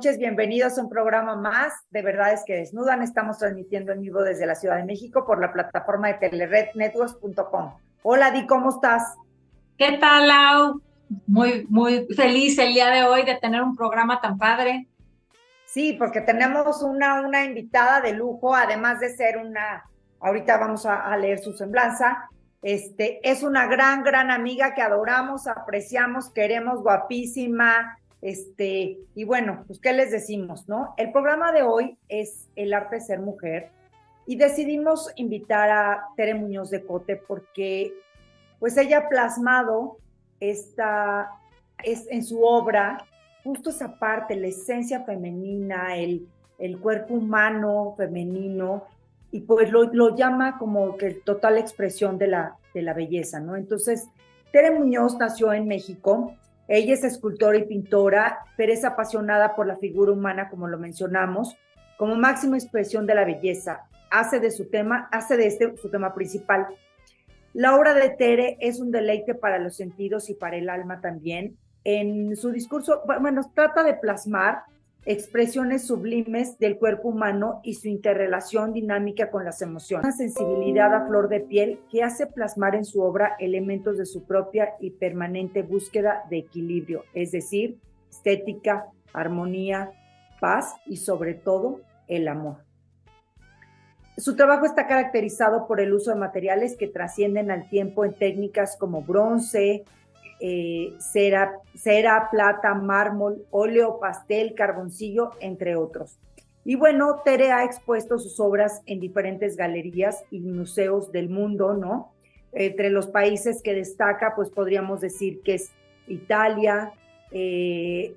noches, bienvenidos a un programa más de Verdades que Desnudan. Estamos transmitiendo en vivo desde la Ciudad de México por la plataforma de telerednetworks.com. Hola, Di, ¿cómo estás? ¿Qué tal, Lau? Muy, muy feliz el día de hoy de tener un programa tan padre. Sí, porque tenemos una, una invitada de lujo, además de ser una, ahorita vamos a, a leer su semblanza, este, es una gran, gran amiga que adoramos, apreciamos, queremos, guapísima, este, y bueno, pues, ¿qué les decimos, no? El programa de hoy es El arte de ser mujer y decidimos invitar a Tere Muñoz de Cote porque, pues, ella ha plasmado esta, es, en su obra, justo esa parte, la esencia femenina, el, el cuerpo humano femenino, y pues lo, lo, llama como que total expresión de la, de la belleza, ¿no? Entonces, Tere Muñoz nació en México, ella es escultora y pintora, pero es apasionada por la figura humana, como lo mencionamos, como máxima expresión de la belleza. Hace de su tema, hace de este su tema principal. La obra de Tere es un deleite para los sentidos y para el alma también. En su discurso, bueno, trata de plasmar expresiones sublimes del cuerpo humano y su interrelación dinámica con las emociones. Una sensibilidad a flor de piel que hace plasmar en su obra elementos de su propia y permanente búsqueda de equilibrio, es decir, estética, armonía, paz y sobre todo el amor. Su trabajo está caracterizado por el uso de materiales que trascienden al tiempo en técnicas como bronce, eh, cera, cera, plata, mármol, óleo, pastel, carboncillo, entre otros. Y bueno, Tere ha expuesto sus obras en diferentes galerías y museos del mundo, ¿no? Entre los países que destaca, pues podríamos decir que es Italia, eh,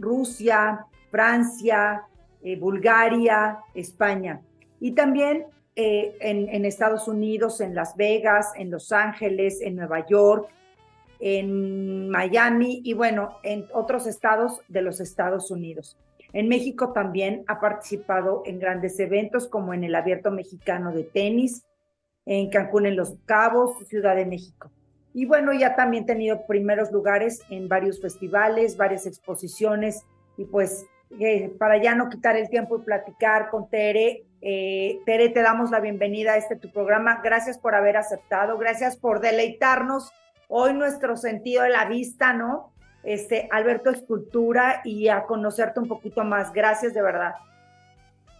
Rusia, Francia, eh, Bulgaria, España. Y también en Estados Unidos, en Las Vegas, en Los Ángeles, en Nueva York, en Miami y bueno, en otros estados de los Estados Unidos. En México también ha participado en grandes eventos como en el Abierto Mexicano de Tenis, en Cancún en Los Cabos, Ciudad de México. Y bueno, ya también ha tenido primeros lugares en varios festivales, varias exposiciones y pues eh, para ya no quitar el tiempo y platicar con Tere, eh, Tere, te damos la bienvenida a este tu programa. Gracias por haber aceptado, gracias por deleitarnos hoy nuestro sentido de la vista, ¿no? Este, Alberto Escultura y a conocerte un poquito más. Gracias de verdad.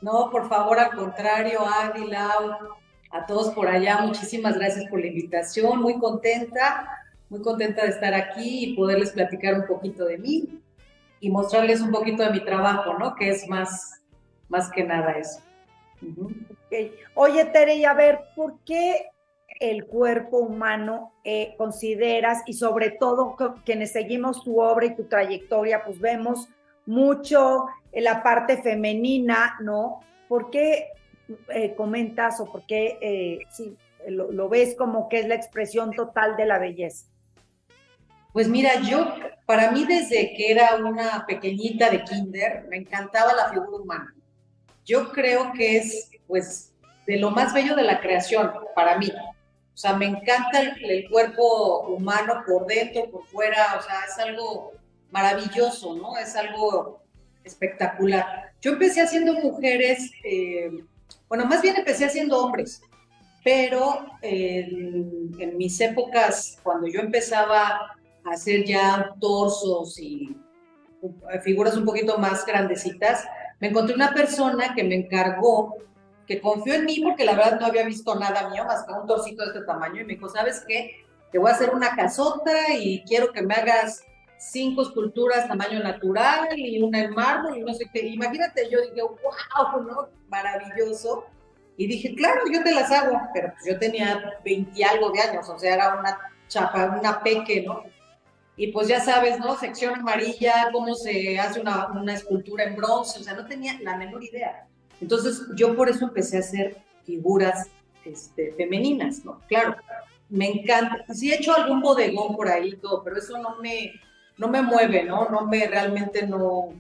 No, por favor, al contrario, Adi, a todos por allá, muchísimas gracias por la invitación, muy contenta, muy contenta de estar aquí y poderles platicar un poquito de mí y mostrarles un poquito de mi trabajo, ¿no? Que es más, más que nada eso. Oye, Tere, y a ver, ¿por qué el cuerpo humano eh, consideras y sobre todo quienes seguimos tu obra y tu trayectoria, pues vemos mucho en la parte femenina, ¿no? ¿Por qué eh, comentas o por qué eh, lo, lo, ves como que es la expresión total de la belleza? Pues mira, yo, para mí desde que era una pequeñita de kinder, me encantaba la figura humana. Yo creo que es, pues, de lo más bello de la creación, para mí. O sea, me encanta el, cuerpo humano por dentro, por fuera, o sea, es algo maravilloso, ¿no? Es algo espectacular. Yo empecé haciendo mujeres, eh, bueno, más bien empecé haciendo hombres, pero en, mis épocas, cuando yo empezaba a hacer ya torsos y figuras un poquito más grandecitas, me encontré una persona que me encargó que confió en mí porque la verdad no había visto nada mío más que un torcito de este tamaño y me dijo, ¿sabes qué? Te voy a hacer una casota y quiero que me hagas cinco esculturas tamaño natural y una en mármol y no sé qué. Imagínate, yo dije, wow, ¿no? Maravilloso. Y dije, claro, yo te las hago, pero pues yo tenía 20 algo de años, o sea, era una chapa, una peque, ¿no? Y pues ya sabes, ¿no? Sección amarilla, cómo se hace una, una escultura en bronce, o sea, no tenía la menor idea. Entonces, yo por eso empecé a hacer figuras este, femeninas, ¿no? Claro, me encanta. Sí he hecho algún bodegón por ahí todo, pero eso no me, no me mueve, ¿no? No me, realmente no,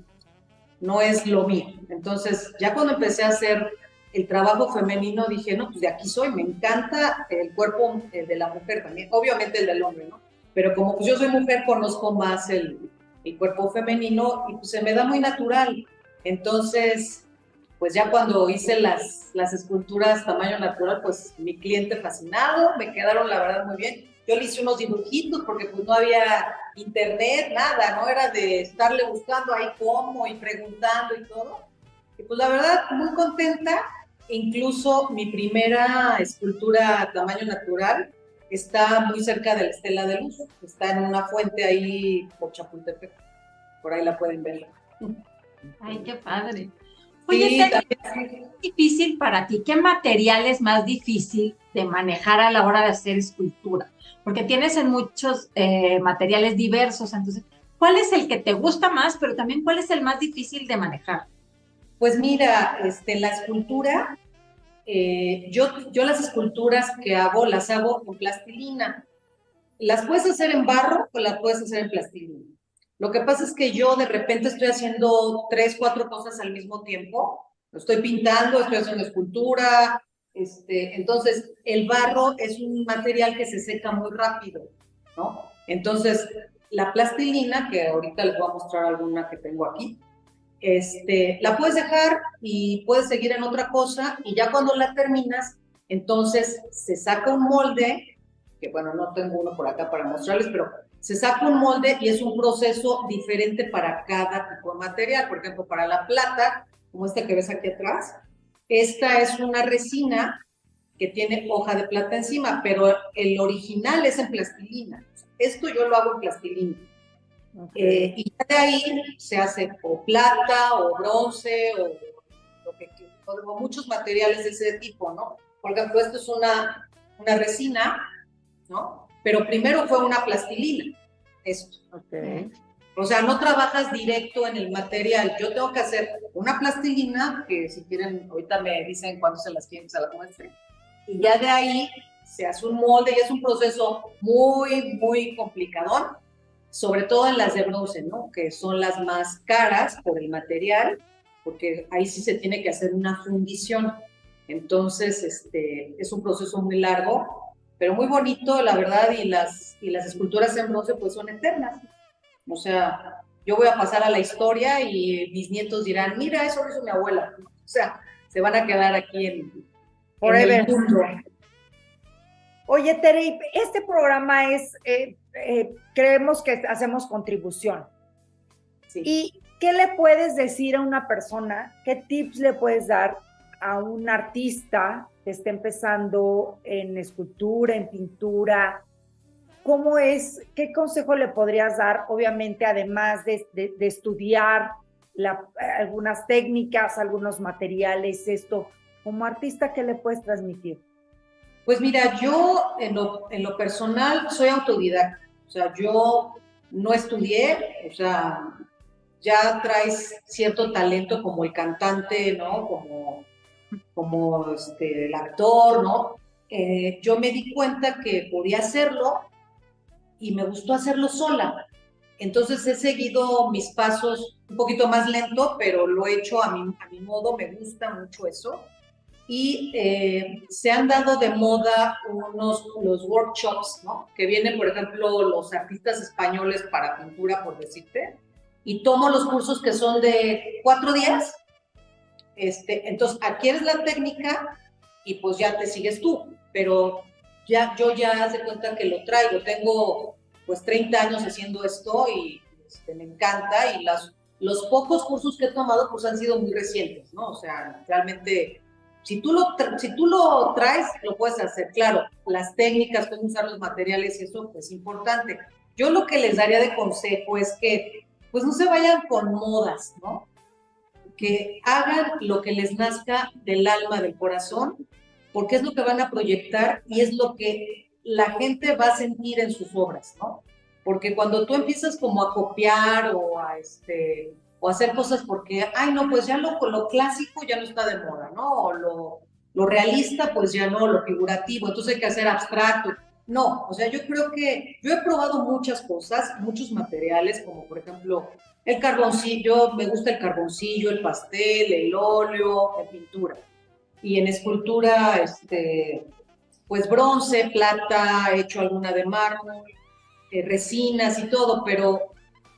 no es lo mío. Entonces, ya cuando empecé a hacer el trabajo femenino, dije, no, pues de aquí soy, me encanta el cuerpo eh, de la mujer también, obviamente el del hombre, ¿no? Pero como pues yo soy mujer, conozco más el, el cuerpo femenino y pues se me da muy natural. Entonces, pues ya cuando hice las, las esculturas tamaño natural, pues mi cliente fascinado, me quedaron la verdad muy bien. Yo le hice unos dibujitos porque pues no había internet, nada, ¿no? Era de estarle buscando ahí cómo y preguntando y todo. Y pues la verdad, muy contenta. Incluso mi primera escultura tamaño natural está muy cerca de la Estela de Luz. Está en una fuente ahí por Chapultepec. Por ahí la pueden ver. Ay, qué padre. Oye, ¿qué es difícil para ti? ¿Qué material es más difícil de manejar a la hora de hacer escultura? Porque tienes en muchos eh, materiales diversos, entonces, ¿cuál es el que te gusta más, pero también cuál es el más difícil de manejar? Pues mira, este, la escultura, eh, yo, yo las esculturas que hago las hago en plastilina. Las puedes hacer en barro o las puedes hacer en plastilina. Lo que pasa es que yo de repente estoy haciendo tres, cuatro cosas al mismo tiempo. Estoy pintando, estoy haciendo escultura. Este, entonces, el barro es un material que se seca muy rápido, ¿no? Entonces, la plastilina, que ahorita les voy a mostrar alguna que tengo aquí, este, la puedes dejar y puedes seguir en otra cosa y ya cuando la terminas, entonces se saca un molde, que bueno, no tengo uno por acá para mostrarles, pero se saca un molde y es un proceso diferente para cada tipo de material. Por ejemplo, para la plata, como este que ves aquí atrás, esta es una resina que tiene hoja de plata encima, pero el original es en plastilina. Esto yo lo hago en plastilina. Eh, y de ahí se hace o plata o bronce o, lo que, o muchos materiales de ese tipo, ¿no? Por ejemplo, esto es una, una resina, ¿no? Pero primero fue una plastilina, esto. O sea, no trabajas directo en el material. Yo tengo que hacer una plastilina, que si quieren, ahorita me dicen cuándo se las quieren, se las muestre. Y ya de ahí se hace un molde y es un proceso muy, muy complicadón, sobre todo en las de bronce, ¿no? Que son las más caras por el material, porque ahí sí se tiene que hacer una fundición. Entonces, este, es un proceso muy largo pero muy bonito, la verdad, y las, y las esculturas en bronce pues son eternas. O sea, yo voy a pasar a la historia y mis nietos dirán, mira, eso lo hizo mi abuela. O sea, se van a quedar aquí en, el mundo. Oye, Tere, este programa es, eh, eh, creemos que hacemos contribución. Sí. ¿Y qué le puedes decir a una persona? ¿Qué tips le puedes dar a un artista que esté empezando en escultura, en pintura, ¿cómo es, qué consejo le podrías dar, obviamente, además de, estudiar algunas técnicas, algunos materiales, esto, como artista, ¿qué le puedes transmitir? Pues mira, yo en lo, en lo personal soy autodidacta, o sea, yo no estudié, o sea, ya traes cierto talento como el cantante, ¿no? Como como este, el actor, ¿no? Eh, yo me di cuenta que podía hacerlo y me gustó hacerlo sola. Entonces he seguido mis pasos un poquito más lento, pero lo he hecho a mi, a mi modo, me gusta mucho eso. Y eh, se han dado de moda unos los workshops, ¿no? Que vienen, por ejemplo, los artistas españoles para pintura, por decirte, y tomo los cursos que son de cuatro días este, entonces, adquieres la técnica y pues ya te sigues tú, pero ya yo ya hace cuenta que lo traigo, tengo pues 30 años haciendo esto y este, me encanta y las, los pocos cursos que he tomado pues han sido muy recientes, ¿no? O sea, realmente si tú lo, si tú lo traes, lo puedes hacer. Claro, las técnicas, cómo usar los materiales y eso pues, es importante. Yo lo que les daría de consejo es que pues no se vayan con modas, ¿no? Que hagan lo que les nazca del alma, del corazón, porque es lo que van a proyectar y es lo que la gente va a sentir en sus obras, ¿no? Porque cuando tú empiezas como a copiar o a, este, o hacer cosas porque, ay, no, pues ya lo, lo clásico ya no está de moda, ¿no? O lo, lo realista, pues ya no, lo figurativo, entonces hay que hacer abstracto. No, o sea, yo creo que yo he probado muchas cosas, muchos materiales, como por ejemplo el carboncillo, me gusta el carboncillo, el pastel, el óleo, en pintura. Y en escultura, este, pues bronce, plata, he hecho alguna de mármol, eh, resinas y todo, pero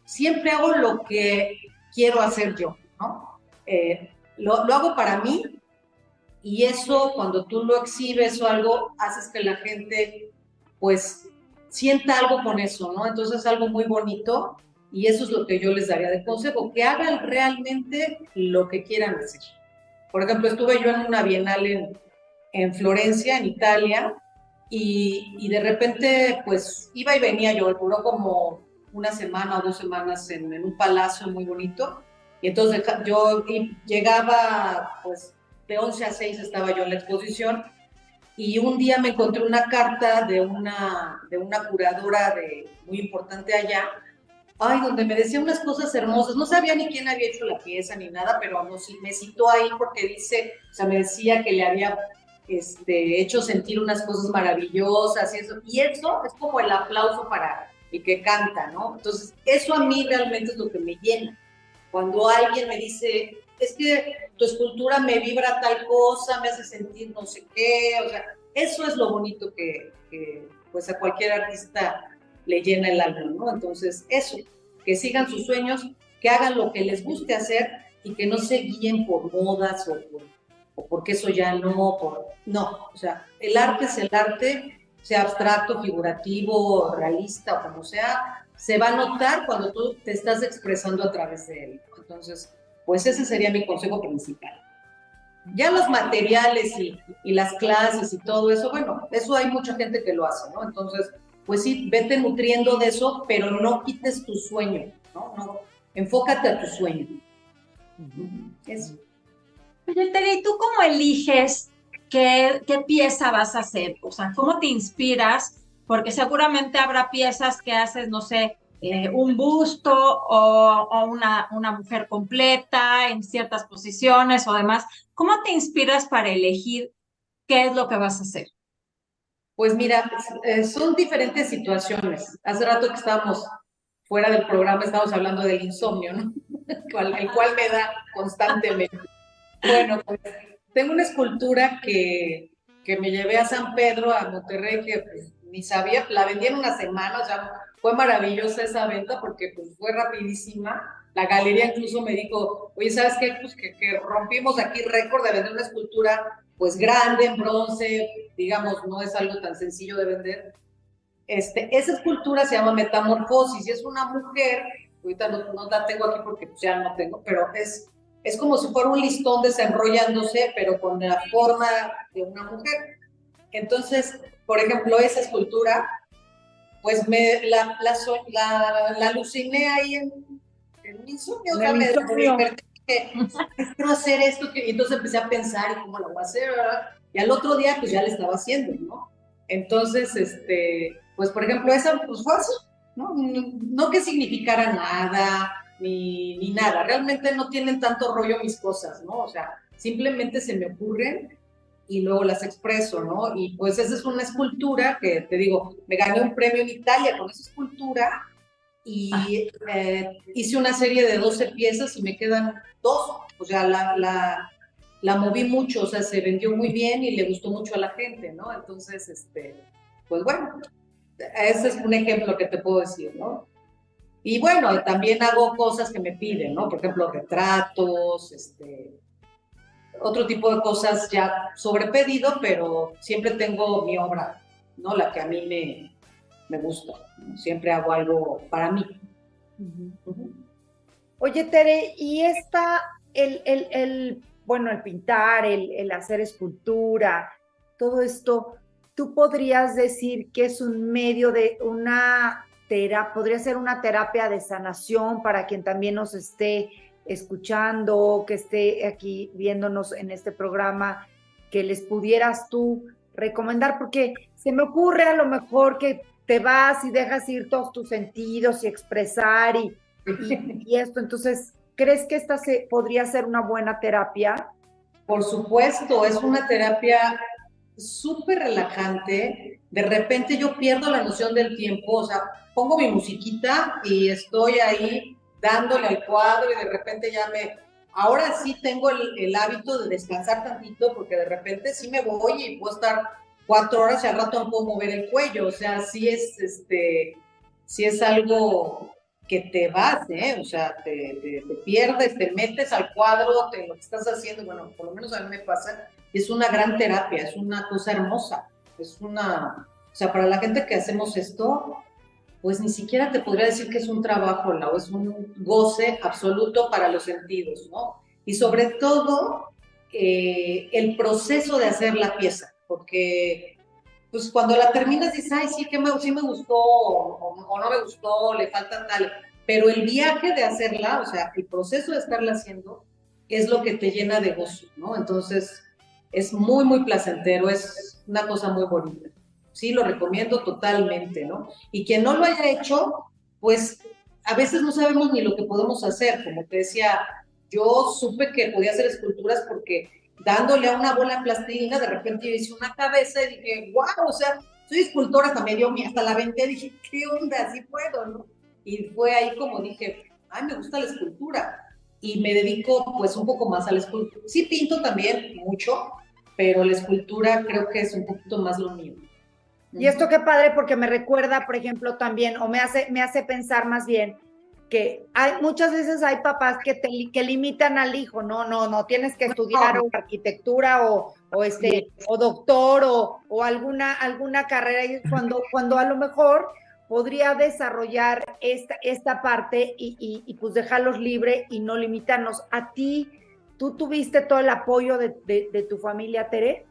siempre hago lo que quiero hacer yo, ¿no? Eh, lo, lo, hago para mí y eso cuando tú lo exhibes o algo, haces que la gente pues sienta algo con eso, ¿no? Entonces es algo muy bonito y eso es lo que yo les daría de consejo, que hagan realmente lo que quieran hacer. Por ejemplo, estuve yo en una bienal en, en Florencia, en Italia, y, de repente, pues iba y venía yo, duró como una semana o dos semanas en, en un palacio muy bonito, y entonces yo llegaba, pues de 11 a 6 estaba yo en la exposición, y un día me encontré una carta de una, de una curadora de, muy importante allá, ay, donde me decía unas cosas hermosas. No sabía ni quién había hecho la pieza ni nada, pero no, me citó ahí porque dice, o sea, me decía que le había este, hecho sentir unas cosas maravillosas y eso. Y eso es como el aplauso para el que canta, ¿no? Entonces, eso a mí realmente es lo que me llena. Cuando alguien me dice, es que tu escultura me vibra tal cosa, me hace sentir no sé qué, o sea, eso es lo bonito que, que pues a cualquier artista le llena el alma, ¿no? Entonces, eso, que sigan sus sueños, que hagan lo que les guste hacer y que no se guíen por modas o, por, porque eso ya no, por, no, o sea, el arte es el arte, sea abstracto, figurativo, realista o como sea, se va a notar cuando tú te estás expresando a través de él. Entonces, pues ese sería mi consejo principal. Ya los materiales y, y, las clases y todo eso, bueno, eso hay mucha gente que lo hace, ¿no? Entonces, pues sí, vete nutriendo de eso, pero no quites tu sueño, ¿no? no enfócate a tu sueño. Eso. Oye, Tere, ¿y tú cómo eliges qué, qué pieza vas a hacer? O sea, ¿cómo te inspiras? Porque seguramente habrá piezas que haces, no sé, eh, un busto o, una, una mujer completa en ciertas posiciones o demás. ¿Cómo te inspiras para elegir qué es lo que vas a hacer? Pues mira, eh, son diferentes situaciones. Hace rato que estábamos fuera del programa, estábamos hablando del insomnio, ¿no? el cual me da constantemente. Bueno, pues tengo una escultura que, que me llevé a San Pedro, a Monterrey, que pues, ni sabía, la vendí en una semana, o sea, fue maravillosa esa venta porque pues fue rapidísima. La galería incluso me dijo, oye, ¿sabes qué? Pues que, que rompimos aquí récord de vender una escultura pues grande, en bronce, digamos, no es algo tan sencillo de vender. Este, esa escultura se llama Metamorfosis y es una mujer, ahorita no, la tengo aquí porque pues, ya no tengo, pero es, es como si fuera un listón desenrollándose, pero con la forma de una mujer. Entonces, por ejemplo, esa escultura, pues me la, la, la, la aluciné ahí en, en un insomnio, o sea, me, quiero hacer esto, y entonces empecé a pensar cómo lo voy a hacer, y al otro día pues ya le estaba haciendo, ¿no? Entonces, este, pues por ejemplo, esa pues fue así, ¿no? No que significara nada, ni, ni nada, realmente no tienen tanto rollo mis cosas, ¿no? O sea, simplemente se me ocurren y luego las expreso, ¿no? Y pues esa es una escultura que te digo, me gané un premio en Italia con esa escultura y ah. eh, hice una serie de 12 piezas y me quedan dos. O sea, la, la, la, moví mucho, o sea, se vendió muy bien y le gustó mucho a la gente, ¿no? Entonces, este, pues bueno, ese es un ejemplo que te puedo decir, ¿no? Y bueno, también hago cosas que me piden, ¿no? Por ejemplo, retratos, este, otro tipo de cosas ya sobre pedido, pero siempre tengo mi obra, ¿no? La que a mí me, me gusta. Siempre hago algo para mí. Oye, Tere, y esta, el, el, el bueno, el pintar, el, el, hacer escultura, todo esto, tú podrías decir que es un medio de una terapia, podría ser una terapia de sanación para quien también nos esté escuchando, que esté aquí viéndonos en este programa, que les pudieras tú recomendar, porque se me ocurre a lo mejor que te vas y dejas ir todos tus sentidos y expresar y, esto. Entonces, ¿crees que esta se, podría ser una buena terapia? Por supuesto, es una terapia súper relajante. De repente yo pierdo la noción del tiempo, o sea, pongo mi musiquita y estoy ahí dándole al cuadro y de repente ya me... Ahora sí tengo el, el hábito de descansar tantito porque de repente sí me voy y puedo estar cuatro horas y al rato no puedo mover el cuello. O sea, sí es, este, sí es algo que te vas, ¿eh? O sea, te, te, pierdes, te metes al cuadro, te, lo que estás haciendo, bueno, por lo menos a mí me pasa, es una gran terapia, es una cosa hermosa, es una, o sea, para la gente que hacemos esto, pues ni siquiera te podría decir que es un trabajo, o es un goce absoluto para los sentidos, ¿no? Y sobre todo, eh, el proceso de hacer la pieza, porque pues cuando la terminas dices, ay, sí, que me, sí me gustó o, no me gustó, le falta tal, pero el viaje de hacerla, o sea, el proceso de estarla haciendo es lo que te llena de gozo, ¿no? Entonces, es muy, muy placentero, es una cosa muy bonita. Sí, lo recomiendo totalmente, ¿no? Y quien no lo haya hecho, pues a veces no sabemos ni lo que podemos hacer, como te decía, yo supe que podía hacer esculturas porque dándole a una bola de plastilina, de repente yo hice una cabeza y dije, wow, o sea, soy escultora, hasta me dio, hasta la vendé, dije, ¿qué onda? Así puedo, ¿no? Y fue ahí como dije, ay, me gusta la escultura. Y me dedico pues un poco más a la escultura. Sí pinto también mucho, pero la escultura creo que es un poquito más lo mío. Y esto qué padre porque me recuerda, por ejemplo, también, o me hace, me hace pensar más bien, que hay muchas veces hay papás que te que limitan al hijo, no, no, no, tienes que estudiar arquitectura o, o, este o doctor o, o, alguna alguna carrera. Y cuando cuando a lo mejor podría desarrollar esta, esta parte y, y, y pues dejarlos libre y no limitarnos. ¿A ti, tú tuviste todo el apoyo de, de, de tu familia, Tere?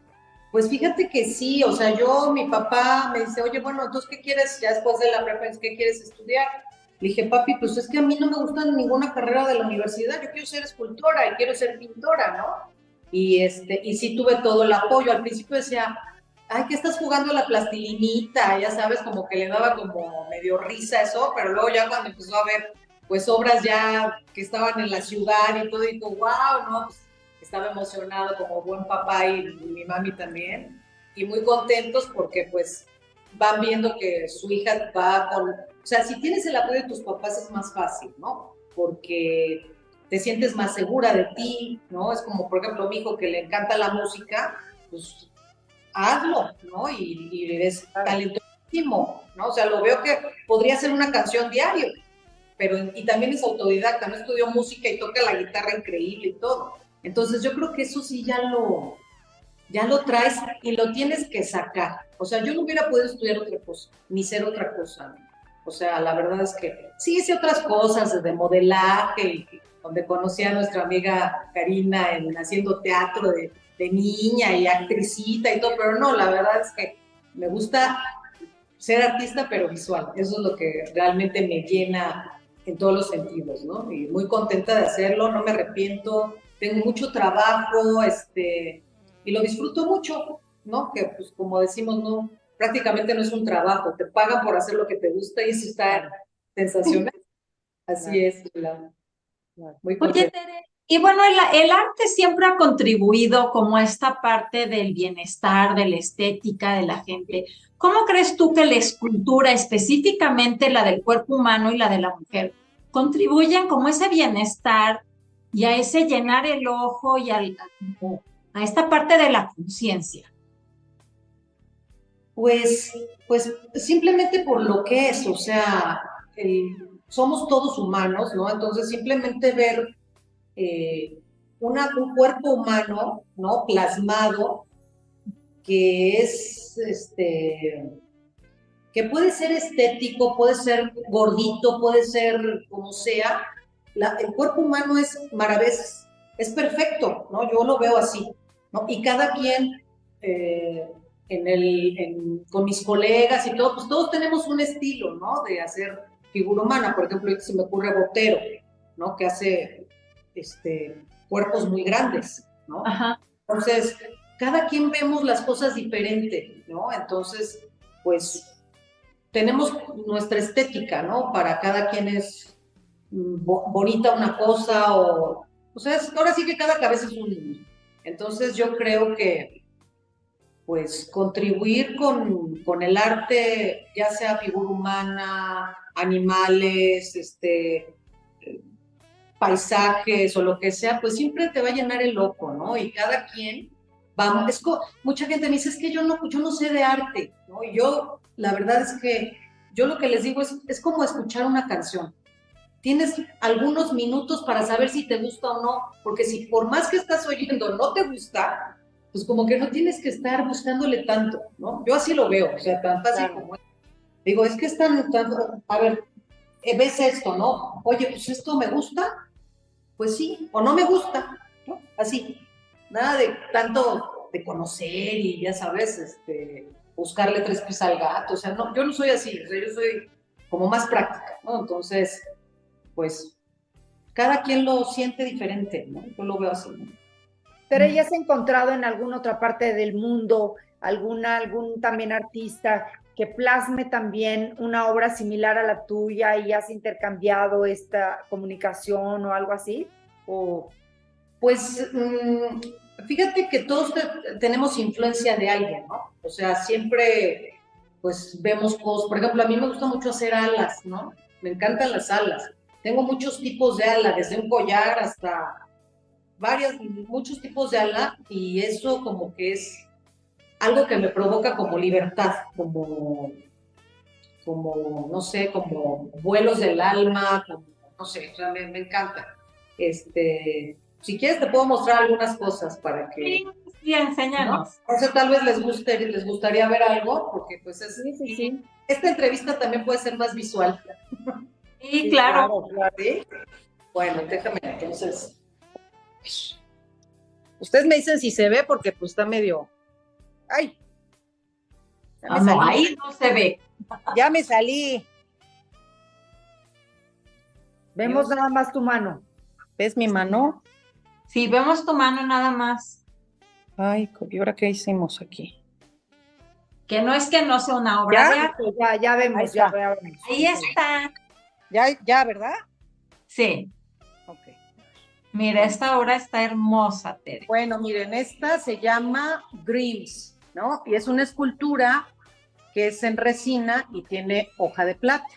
Pues fíjate que sí, o sea, yo, mi papá me dice, oye, bueno, entonces, ¿qué quieres ya después de la prepa? ¿Qué quieres estudiar? Le dije, papi, pues es que a mí no me gusta ninguna carrera de la universidad, yo quiero ser escultora y quiero ser pintora, ¿no? Y, este, y sí tuve todo el apoyo. Al principio decía, ay, que estás jugando a la plastilinita, ya sabes, como que le daba como medio risa eso, pero luego ya cuando empezó a ver, pues obras ya que estaban en la ciudad y todo, dijo, wow, ¿no? Pues, estaba emocionado como buen papá y, y mi mami también, y muy contentos porque pues van viendo que su hija va con o sea, si tienes el apoyo de tus papás es más fácil, ¿no? Porque te sientes más segura de ti, ¿no? Es como, por ejemplo, mi hijo que le encanta la música, pues hazlo, ¿no? Y, y eres talentosísimo, ¿no? O sea, lo veo que podría ser una canción diario, pero y también es autodidacta, no estudió música y toca la guitarra increíble y todo. Entonces yo creo que eso sí ya lo, ya lo traes y lo tienes que sacar. O sea, yo no hubiera podido estudiar otra cosa, ni ser otra cosa. O sea, la verdad es que sí hice otras cosas de modelaje, donde conocí a nuestra amiga Karina en, haciendo teatro de, niña y actricita y todo, pero no, la verdad es que me gusta ser artista, pero visual. Eso es lo que realmente me llena en todos los sentidos, ¿no? Y muy contenta de hacerlo, no me arrepiento, tengo mucho trabajo, este, y lo disfruto mucho, ¿no? Que pues como decimos, no, prácticamente no es un trabajo, te pagan por hacer lo que te gusta y eso está sensacional. Así es, Muy Oye, Tere, y bueno, el, el, arte siempre ha contribuido como a esta parte del bienestar, de la estética de la gente. ¿Cómo crees tú que la escultura, específicamente la del cuerpo humano y la de la mujer, contribuyen como ese bienestar y a ese llenar el ojo y al, a esta parte de la conciencia? Pues, pues simplemente por lo que es, o sea, somos todos humanos, ¿no? Entonces simplemente ver eh, una, un cuerpo humano, ¿no? Plasmado, que es, este, que puede ser estético, puede ser gordito, puede ser como sea, el cuerpo humano es maravilloso, es perfecto, ¿no? Yo lo veo así, ¿no? Y cada quien... Eh, en el, con mis colegas y todo, pues todos tenemos un estilo, ¿no? De hacer figura humana. Por ejemplo, se me ocurre Botero, ¿no? Que hace este, cuerpos muy grandes, ¿no? Ajá. Entonces, cada quien vemos las cosas diferente, ¿no? Entonces, pues tenemos nuestra estética, ¿no? Para cada quien es bonita una cosa o... O sea, ahora sí que cada cabeza es un Entonces yo creo que pues contribuir con, con, el arte, ya sea figura humana, animales, este, paisajes o lo que sea, pues siempre te va a llenar el ojo, ¿no? Y cada quien, vamos, es mucha gente me dice, es que yo no, yo no sé de arte, ¿no? Y yo, la verdad es que yo lo que les digo es, es como escuchar una canción. Tienes algunos minutos para saber si te gusta o no, porque si por más que estás oyendo no te gusta, pues como que no tienes que estar buscándole tanto, ¿no? Yo así lo veo, o sea, tan fácil como Digo, es que están, a ver, eh, ves esto, ¿no? Oye, pues esto me gusta, pues sí, o no me gusta, ¿no? Así, nada de tanto de conocer y ya sabes, este, buscarle tres pies al gato, o sea, no, yo no soy así, o sea, yo soy como más práctica, ¿no? Entonces, pues, cada quien lo siente diferente, ¿no? Yo lo veo así, ¿no? Pero ya has encontrado en alguna otra parte del mundo alguna, algún también artista que plasme también una obra similar a la tuya y has intercambiado esta comunicación o algo así? O... Pues mm, fíjate que todos tenemos influencia de alguien, ¿no? O sea, siempre pues vemos cosas, por ejemplo, a mí me gusta mucho hacer alas, ¿no? Me encantan las alas. Tengo muchos tipos de ala, desde un collar hasta varios, muchos tipos de ala y eso como que es algo que me provoca como libertad, como, como no sé, como vuelos del alma, no sé, o sea, me, encanta. Este, si quieres te puedo mostrar algunas cosas para que... Sí, sí enséñanos. ¿no? tal vez les guste, les gustaría ver algo, porque pues es... Sí, sí, sí. Esta entrevista también puede ser más visual. Sí, claro. Bueno, déjame entonces... Ustedes me dicen si se ve porque pues está medio ¡Ay! Ah, no, ahí no se ve. Ya me salí. Vemos nada más tu mano. ¿Ves mi mano? Sí, vemos tu mano nada más. Ay, ¿y ahora qué hicimos aquí? Que no es que no sea una obra de arte. Ya, ya vemos, Ahí ya, vemos. Ahí está. Ya, ya, ¿verdad? Sí. Ok. Mira, esta obra está hermosa, Tere. Bueno, miren, esta se llama Dreams. ¿no? Y es una escultura que es en resina y tiene hoja de plata.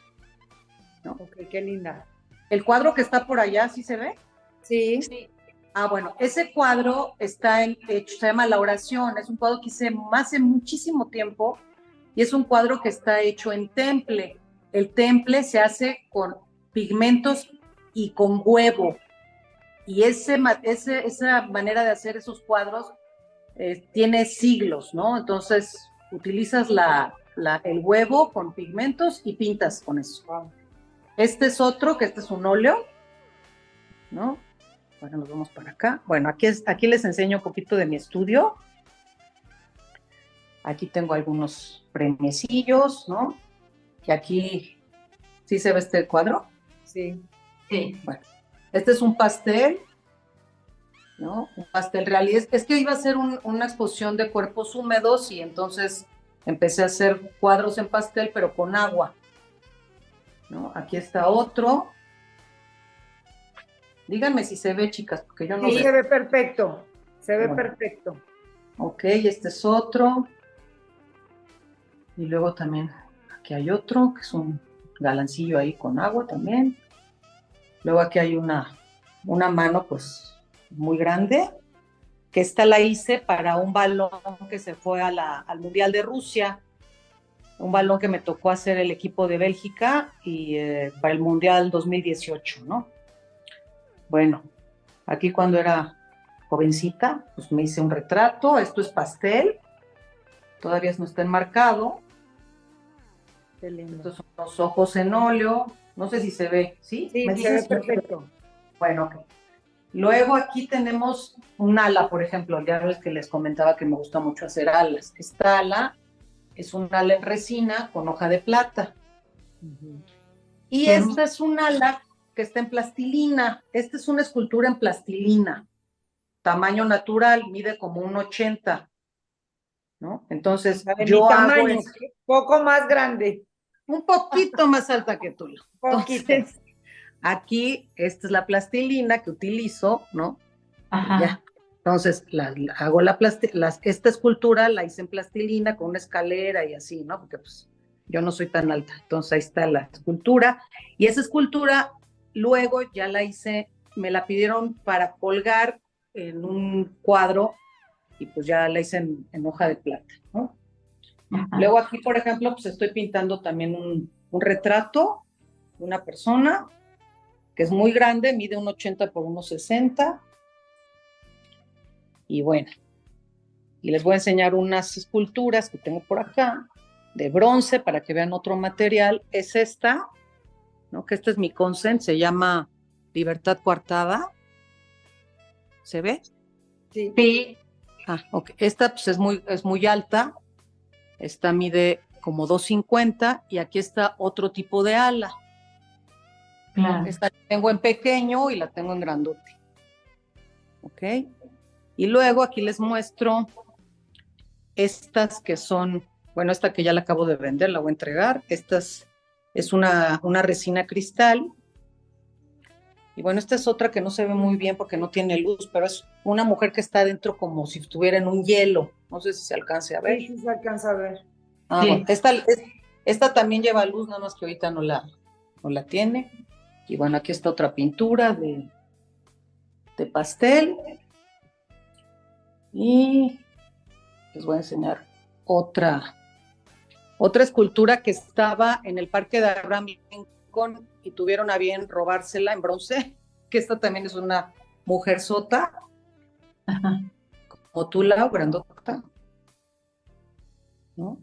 ¿no? Ok, qué linda. El cuadro que está por allá, ¿sí se ve? Sí. sí. Ah, bueno, ese cuadro está en, hecho, se llama La Oración, es un cuadro que hice hace muchísimo tiempo y es un cuadro que está hecho en temple. El temple se hace con pigmentos y con huevo. Y ese, ese, esa manera de hacer esos cuadros eh, tiene siglos, ¿no? Entonces utilizas la, el huevo con pigmentos y pintas con eso. Este es otro, que este es un óleo, ¿no? Bueno, nos vamos para acá. Bueno, aquí, es, aquí les enseño un poquito de mi estudio. Aquí tengo algunos premiecillos, ¿no? Aquí, ¿sí se ve este cuadro? Sí. Sí. Bueno, este es un pastel ¿no? Un pastel real. Y es, que iba a ser una exposición de cuerpos húmedos y entonces empecé a hacer cuadros en pastel, pero con agua. ¿no? Aquí está otro. Díganme si se ve, chicas, porque yo no sí, se ve perfecto. Se ve perfecto. Ok, este es otro. Y luego también aquí hay otro, que es un galancillo ahí con agua también. Luego aquí hay una, una mano, pues muy grande, que esta la hice para un balón que se fue al Mundial de Rusia, un balón que me tocó hacer el equipo de Bélgica y eh, para el Mundial 2018, ¿no? Bueno, aquí cuando era jovencita, pues me hice un retrato, esto es pastel, todavía no está enmarcado. Estos son los ojos en óleo, no sé si se ve, ¿sí? Sí, se ve perfecto. Bueno, ok. Luego aquí tenemos un ala, por ejemplo, ya ves que les comentaba que me gusta mucho hacer alas. Esta ala es un ala en resina con hoja de plata. Y esta es un ala que está en plastilina. Esta es una escultura en plastilina. Tamaño natural, mide como un 80. ¿No? Entonces, yo hago poco más grande. Un poquito más alta que tú. Poquito. Aquí, esta es la plastilina que utilizo, ¿no? Ajá. Entonces, hago la esta escultura la hice en plastilina con una escalera y así, ¿no? Porque pues yo no soy tan alta. Entonces ahí está la escultura. Y esa escultura luego ya la hice, me la pidieron para colgar en un cuadro y pues ya la hice en, hoja de plata, Luego aquí, por ejemplo, pues estoy pintando también un, un retrato de una persona que es muy grande, mide un 80 por 1,60. Y bueno, y les voy a enseñar unas esculturas que tengo por acá de bronce para que vean otro material. Es esta, ¿no? Que este es mi consent, se llama Libertad Coartada. ¿Se ve? Sí. Ah, ok. Esta pues, es, muy, es muy alta. Esta mide como 2.50 y aquí está otro tipo de ala. Esta la tengo en pequeño y la tengo en grandote. ¿Ok? Y luego aquí les muestro estas que son, bueno, esta que ya la acabo de vender, la voy a entregar. Esta es una, una resina cristal. Y bueno, esta es otra que no se ve muy bien porque no tiene luz, pero es una mujer que está dentro como si estuviera en un hielo. No sé si se alcance a ver. Sí, se alcanza a ver. Ah, esta, esta también lleva luz, nada más que ahorita no la, no la tiene. Y bueno, aquí está otra pintura de, de pastel. Y les voy a enseñar otra, otra escultura que estaba en el Parque de Abraham Y tuvieron a bien robársela en bronce, que esta también es una mujer sota, como tú, la grandota. ¿No?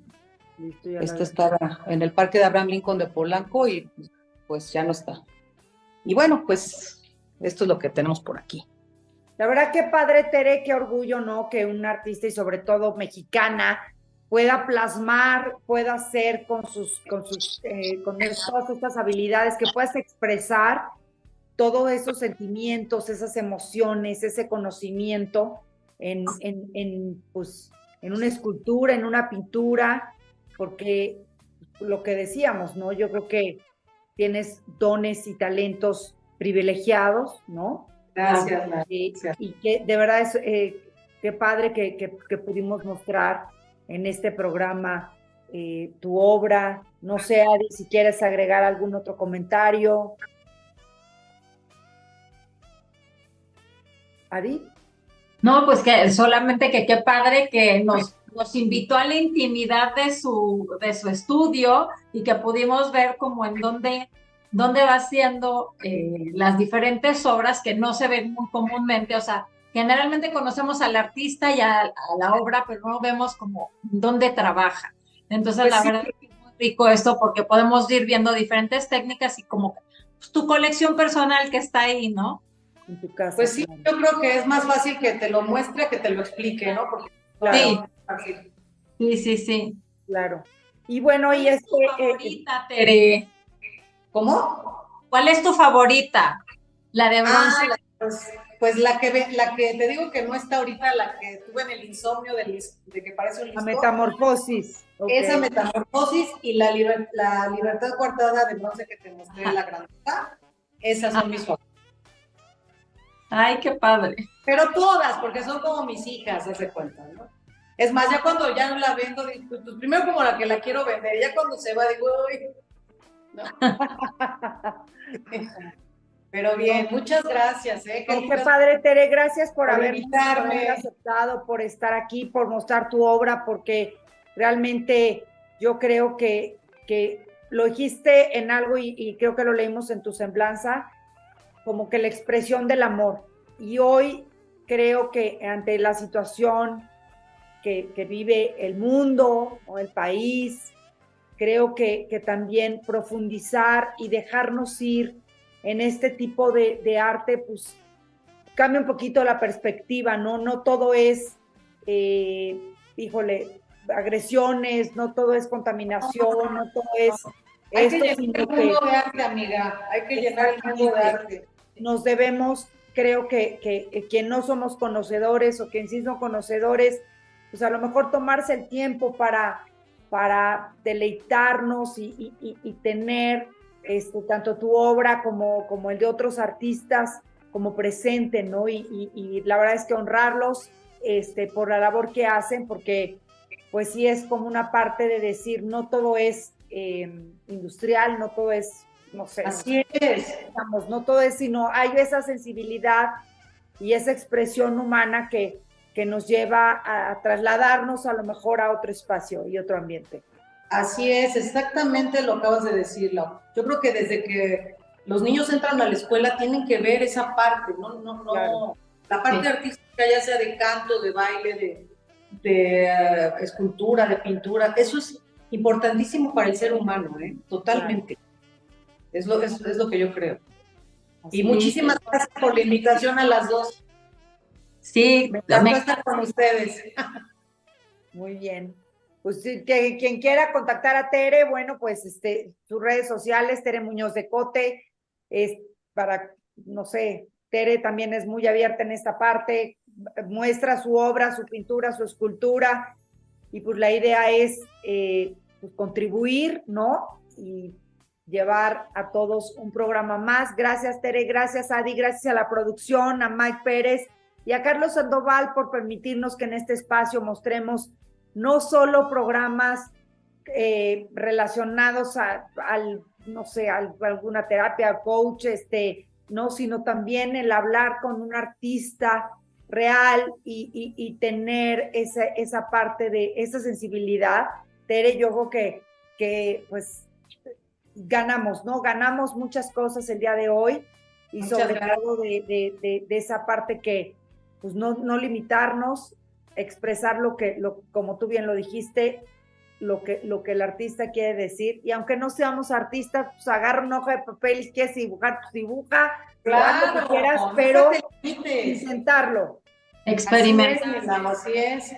Esta estaba en el Parque de Abraham Lincoln de Polanco y pues ya no está. Y bueno, pues esto es lo que tenemos por aquí. La verdad que padre, Tere, qué orgullo, ¿no? Que un artista y sobre todo mexicana pueda plasmar, pueda hacer con sus, con sus, eh, con todas estas habilidades, que puedas expresar todos esos sentimientos, esas emociones, ese conocimiento en, en, en, pues, en una escultura, en una pintura, porque lo que decíamos, ¿no? Yo creo que tienes dones y talentos privilegiados, ¿no? Gracias, y, y que de verdad es eh, qué padre que, que, pudimos mostrar en este programa eh, tu obra. No sé, Adi, si quieres agregar algún otro comentario. Adi. No, pues que solamente que qué padre que nos nos invitó a la intimidad de su, de su estudio y que pudimos ver como en dónde, dónde va haciendo eh, las diferentes obras que no se ven muy comúnmente. O sea, generalmente conocemos al artista y a, la obra, pero no vemos como dónde trabaja. Entonces, pues la verdad es muy rico esto porque podemos ir viendo diferentes técnicas y como pues, tu colección personal que está ahí, ¿no? En tu casa. Pues sí, yo creo que es más fácil que te lo muestre que te lo explique, ¿no? Porque Sí. Sí, sí, sí. Claro. Y bueno, y es tu eh, favorita, Tere? ¿Cómo? ¿Cuál es tu favorita? La de bronce. Ah, pues, pues, la que la que te digo que no está ahorita, la que tuve en el insomnio de, que parece un La metamorfosis. Esa metamorfosis y la, la libertad guardada de bronce que te mostré en la grandeza, esas son mis favoritas. Ay, qué padre. Pero todas, porque son como mis hijas, se cuenta, ¿no? Es más, ya cuando ya no la vendo, pues, pues, primero como la que la quiero vender, ya cuando se va digo, uy. Pero bien, muchas gracias. ¿eh? Qué, padre, Tere, gracias por, haber, aceptado, por estar aquí, por mostrar tu obra, porque realmente yo creo que, que lo dijiste en algo y, y creo que lo leímos en tu semblanza, como que la expresión del amor. Y hoy creo que ante la situación que, vive el mundo o el país, creo que, que, también profundizar y dejarnos ir en este tipo de, arte, pues cambia un poquito la perspectiva, ¿no? No todo es, eh, híjole, agresiones, no todo es contaminación, no todo es... Hay que llenar el mundo de arte, amiga, hay que llenar el mundo de arte. Nos debemos, creo que, que, quien no somos conocedores o quien sí son conocedores, pues a lo mejor tomarse el tiempo para, para deleitarnos y, y, tener este, tanto tu obra como, como el de otros artistas como presente, ¿no? Y, y, la verdad es que honrarlos este, por la labor que hacen, porque pues sí es como una parte de decir, no todo es eh, industrial, no todo es no sé. Así es. no todo es, sino hay esa sensibilidad y esa expresión humana que, que nos lleva a, trasladarnos a lo mejor a otro espacio y otro ambiente. Así es, exactamente lo acabas de decirlo. Yo creo que desde que los niños entran a la escuela, tienen que ver esa parte, no, no, no, la parte artística, ya sea de canto, de baile, de, de eh, escultura, de pintura, eso es importantísimo para el ser humano, ¿eh? totalmente. Es, lo, es, lo que yo creo. y muchísimas gracias por la invitación a las dos. Sí, me encanta estar con ustedes. Muy bien. Pues que, quien quiera contactar a Tere, bueno, pues este, sus redes sociales, Tere Muñoz de Cote, es para, no sé, Tere también es muy abierta en esta parte, muestra su obra, su pintura, su escultura, y pues la idea es eh, pues, contribuir, ¿no? Y llevar a todos un programa más. Gracias, Tere, gracias, Adi, gracias a la producción, a Mike Pérez y a Carlos Sandoval por permitirnos que en este espacio mostremos no solo programas eh, relacionados a, al, no sé, a, alguna terapia, coach, este, no, sino también el hablar con un artista real y, y, tener esa, esa parte de esa sensibilidad. Tere, yo creo que, que pues ganamos, ¿no? Ganamos muchas cosas el día de hoy y sobre todo de, de, de, esa parte que, pues no, no limitarnos, expresar lo que, lo, como tú bien lo dijiste, lo que, lo que el artista quiere decir. Y aunque no seamos artistas, pues agarra una hoja de papel y quieres dibujar, pues dibuja, claro, lo que quieras, pero intentarlo. Experimentar. Así es.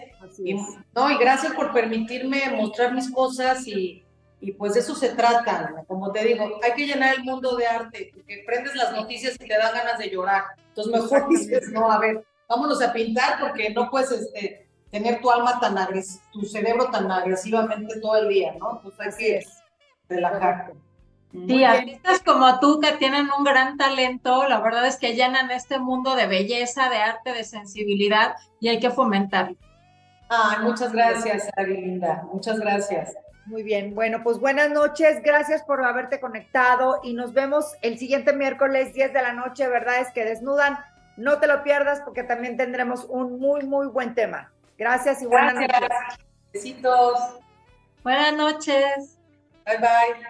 no, y gracias por permitirme mostrar mis cosas y, y pues de eso se trata. Como te digo, hay que llenar el mundo de arte, porque prendes las noticias y te dan ganas de llorar. Entonces mejor dices, no, a ver, vámonos a pintar porque no puedes este, tener tu alma tan agresiva, tu cerebro tan agresivamente todo el día, ¿no? Pues hay que relajarte. Sí, artistas como tú que tienen un gran talento, la verdad es que llenan este mundo de belleza, de arte, de sensibilidad y hay que fomentarlo. Ah, muchas gracias, Ari Linda, muchas gracias. Muy bien, bueno, pues buenas noches, gracias por haberte conectado y nos vemos el siguiente miércoles 10 de la noche, ¿verdad? Es que desnudan no te lo pierdas porque también tendremos un muy, muy buen tema. Gracias y buenas noches. Besitos. Buenas noches. Bye bye.